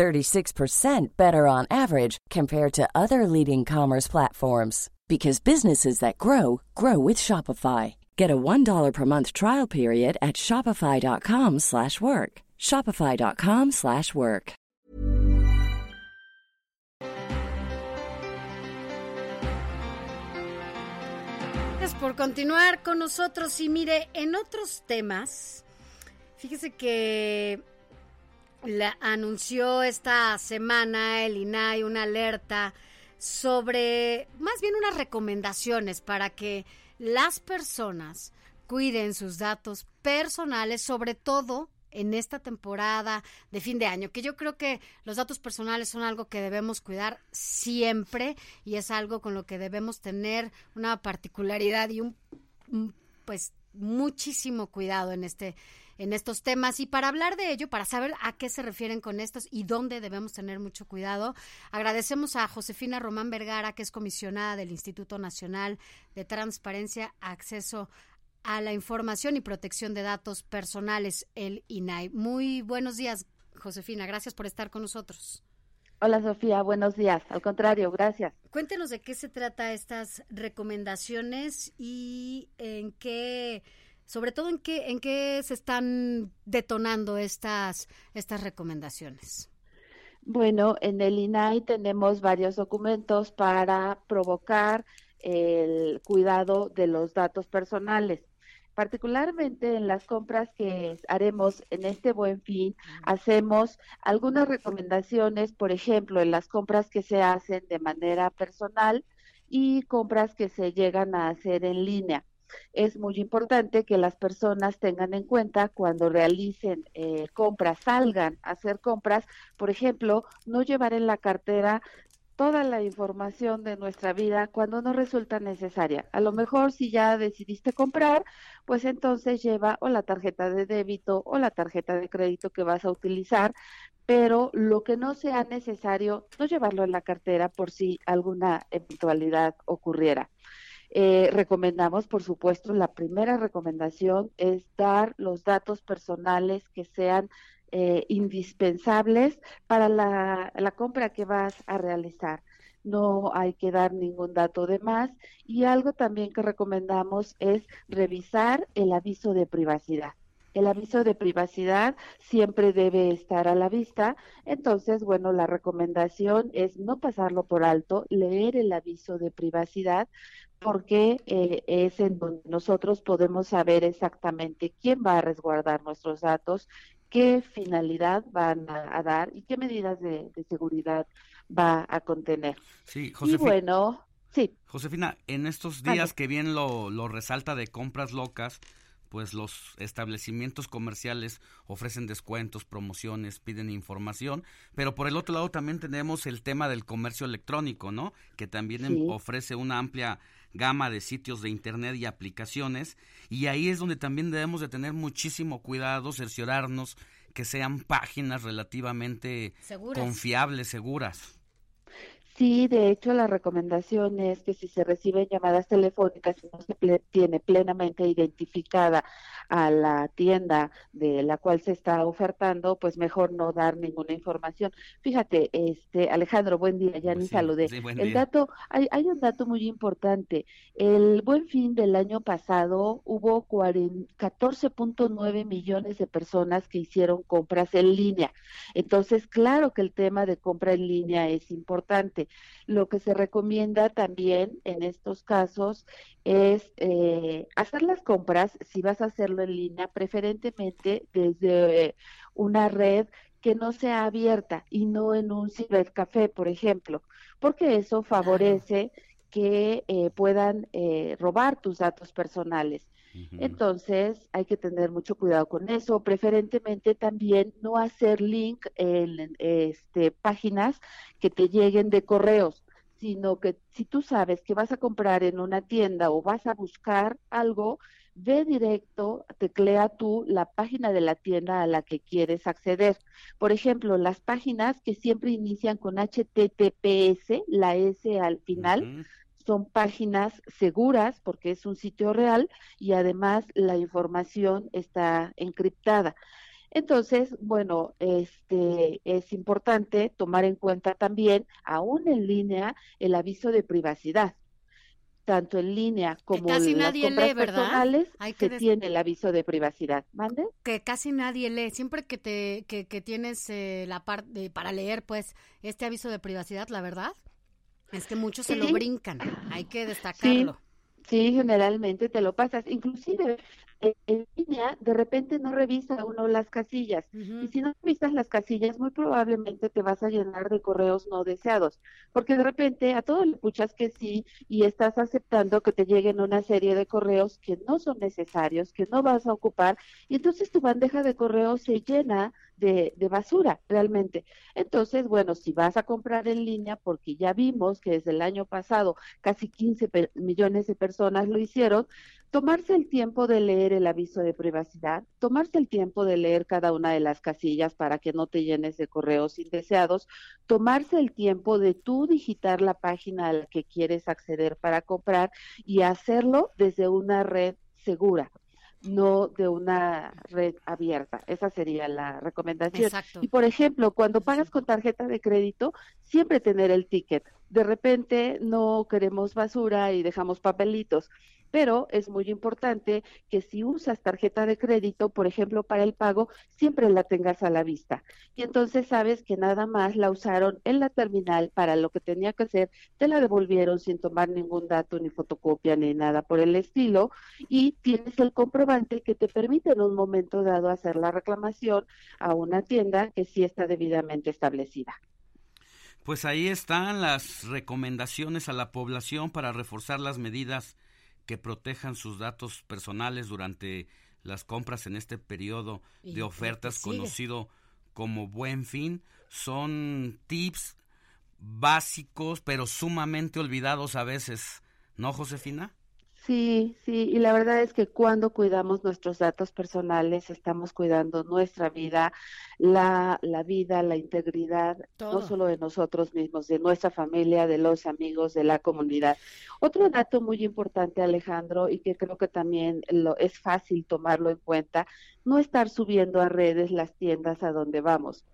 36% better on average compared to other leading commerce platforms because businesses that grow grow with Shopify. Get a $1 per month trial period at shopify.com/work. shopify.com/work. Gracias por continuar con nosotros y mire, en otros temas, fíjese que la anunció esta semana el INAI una alerta sobre más bien unas recomendaciones para que las personas cuiden sus datos personales, sobre todo en esta temporada de fin de año, que yo creo que los datos personales son algo que debemos cuidar siempre y es algo con lo que debemos tener una particularidad y un pues muchísimo cuidado en este en estos temas. Y para hablar de ello, para saber a qué se refieren con estos y dónde debemos tener mucho cuidado, agradecemos a Josefina Román Vergara, que es comisionada del Instituto Nacional de Transparencia, Acceso a la Información y Protección de Datos Personales, el INAI. Muy buenos días, Josefina. Gracias por estar con nosotros. Hola Sofía, buenos días. Al contrario, gracias. Cuéntenos de qué se trata estas recomendaciones y en qué sobre todo en qué, en qué se están detonando estas, estas recomendaciones. Bueno, en el INAI tenemos varios documentos para provocar el cuidado de los datos personales. Particularmente en las compras que haremos en este buen fin, hacemos algunas recomendaciones, por ejemplo, en las compras que se hacen de manera personal y compras que se llegan a hacer en línea es muy importante que las personas tengan en cuenta cuando realicen eh, compras, salgan a hacer compras, por ejemplo, no llevar en la cartera toda la información de nuestra vida cuando no resulta necesaria. A lo mejor si ya decidiste comprar, pues entonces lleva o la tarjeta de débito o la tarjeta de crédito que vas a utilizar, pero lo que no sea necesario, no llevarlo en la cartera por si alguna eventualidad ocurriera. Eh, recomendamos, por supuesto, la primera recomendación es dar los datos personales que sean eh, indispensables para la, la compra que vas a realizar no hay que dar ningún dato de más y algo también que recomendamos es revisar el aviso de privacidad. El aviso de privacidad siempre debe estar a la vista, entonces, bueno, la recomendación es no pasarlo por alto, leer el aviso de privacidad porque eh, es en donde nosotros podemos saber exactamente quién va a resguardar nuestros datos, qué finalidad van a, dar y qué medidas de, seguridad va a contener. Sí, Josefina. Y bueno, sí. Josefina, en estos días que bien lo, lo resalta de compras locas, pues los establecimientos comerciales ofrecen descuentos, promociones, piden información, pero por el otro lado también tenemos el tema del comercio electrónico, ¿no? Que también em, ofrece una amplia gama de sitios de internet y aplicaciones y ahí es donde también debemos de tener muchísimo cuidado, cerciorarnos que sean páginas relativamente confiables, seguras. Sí, de hecho la recomendación es que si se reciben llamadas telefónicas y no se tiene plenamente identificada a la tienda de la cual se está ofertando, pues mejor no dar ninguna información. Fíjate, este Alejandro, buen día, ya ni saludé. el dato, hay, hay un dato muy importante. El buen fin del año pasado hubo 14.9 millones de personas que hicieron compras en línea. Entonces, claro que el tema de compra en línea es importante. Lo que se recomienda también en estos casos es eh, hacer las compras, si vas a hacerlo en línea, preferentemente desde una red que no sea abierta y no en un cibercafé, por ejemplo, porque eso favorece que eh, puedan eh, robar tus datos personales. Entonces hay que tener mucho cuidado con eso. Preferentemente también no hacer link en este, páginas que te lleguen de correos, sino que si tú sabes que vas a comprar en una tienda o vas a buscar algo, ve directo, teclea tú la página de la tienda a la que quieres acceder. Por ejemplo, las páginas que siempre inician con HTTPS, la S al final, son páginas seguras porque es un sitio real y además la información está encriptada. Entonces, bueno, este es importante tomar en cuenta también, aún en línea, el aviso de privacidad tanto en línea como en las compras personales, se tiene el aviso de privacidad. ¿Mande? Que casi nadie lee. Siempre que te que, que tienes eh, la parte para leer, pues, este aviso de privacidad, la verdad, es que muchos se lo brincan. Hay que destacarlo. Sí, generalmente te lo pasas. Inclusive en línea, de repente no revisa uno las casillas. Y si no revisas las casillas, muy probablemente te vas a llenar de correos no deseados. Porque de repente a todos le escuchas que sí y estás aceptando que te lleguen una serie de correos que no son necesarios, que no vas a ocupar. Y entonces tu bandeja de correos se llena de, basura, realmente. Entonces, bueno, si vas a comprar en línea, porque ya vimos que desde el año pasado casi 15 millones de personas lo hicieron, tomarse el tiempo de leer el aviso de privacidad, tomarse el tiempo de leer cada una de las casillas para que no te llenes de correos indeseados, tomarse el tiempo de tú digitar la página a la que quieres acceder para comprar y hacerlo desde una red segura no de una red abierta. Esa sería la recomendación. Y por ejemplo, cuando pagas con tarjeta de crédito, siempre tener el ticket. De repente no queremos basura y dejamos papelitos pero es muy importante que si usas tarjeta de crédito, por ejemplo, para el pago, siempre la tengas a la vista. Y entonces sabes que nada más la usaron en la terminal para lo que tenía que hacer, te la devolvieron sin tomar ningún dato, ni fotocopia, ni nada por el estilo, y tienes el comprobante que te permite en un momento dado hacer la reclamación a una tienda que sí está debidamente establecida. Pues ahí están las recomendaciones a la población para reforzar las medidas que protejan sus datos personales durante las compras en este periodo de ofertas conocido como buen fin. Son tips básicos pero sumamente olvidados a veces, ¿no, Josefina? Sí, sí, y la verdad es que cuando cuidamos nuestros datos personales, estamos cuidando nuestra vida, la, la vida, la integridad, no solo de nosotros mismos, de nuestra familia, de los amigos, de la comunidad. Otro dato muy importante, Alejandro, y que creo que también lo, es fácil tomarlo en cuenta, no estar subiendo a redes las tiendas a donde vamos.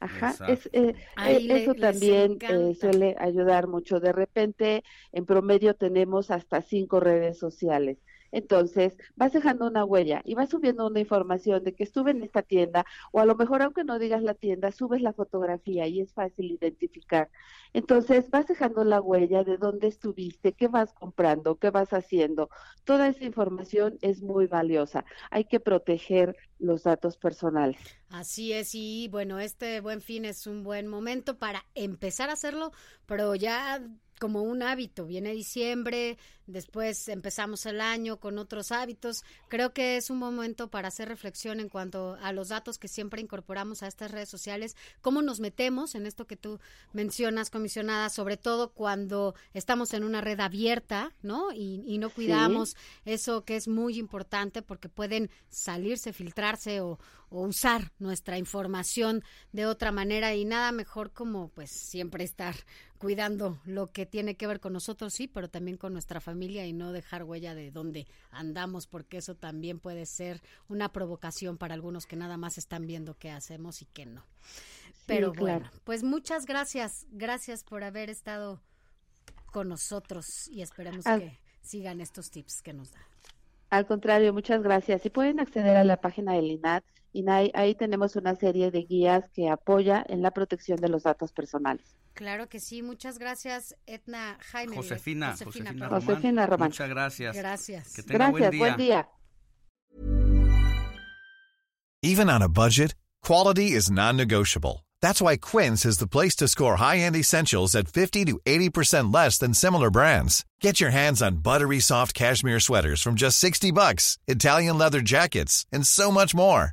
Ajá, es, eh, eh, eso también eh, suele ayudar mucho. De repente, en promedio tenemos hasta cinco redes sociales. Entonces, vas dejando una huella y vas subiendo una información de que estuve en esta tienda o a lo mejor aunque no digas la tienda, subes la fotografía y es fácil identificar. Entonces, vas dejando la huella de dónde estuviste, qué vas comprando, qué vas haciendo. Toda esa información es muy valiosa. Hay que proteger los datos personales. Así es, y bueno, este buen fin es un buen momento para empezar a hacerlo, pero ya como un hábito. Viene diciembre, después empezamos el año con otros hábitos. Creo que es un momento para hacer reflexión en cuanto a los datos que siempre incorporamos a estas redes sociales, cómo nos metemos en esto que tú mencionas, comisionada, sobre todo cuando estamos en una red abierta, ¿no? Y, no cuidamos eso que es muy importante porque pueden salirse, filtrarse o, o usar nuestra información de otra manera y nada mejor como pues siempre estar cuidando lo que tiene que ver con nosotros, sí, pero también con nuestra familia y no dejar huella de dónde andamos, porque eso también puede ser una provocación para algunos que nada más están viendo qué hacemos y qué no. Pero bueno, pues muchas gracias, gracias por haber estado con nosotros y esperemos que sigan estos tips que nos da. Al contrario, muchas gracias. Y pueden acceder a la página del INAT y ahí, tenemos una serie de guías que apoya en la protección de los datos personales. Claro que sí, muchas gracias, Etna Jaime. Josefina, Josefina, Josefina, Román. Muchas gracias. Gracias. Que tenga gracias, buen día. Even on a budget, quality is non-negotiable. That's why Quince is the place to score high-end essentials at 50 to 80% less than similar brands. Get your hands on buttery soft cashmere sweaters from just 60 bucks, Italian leather jackets, and so much more.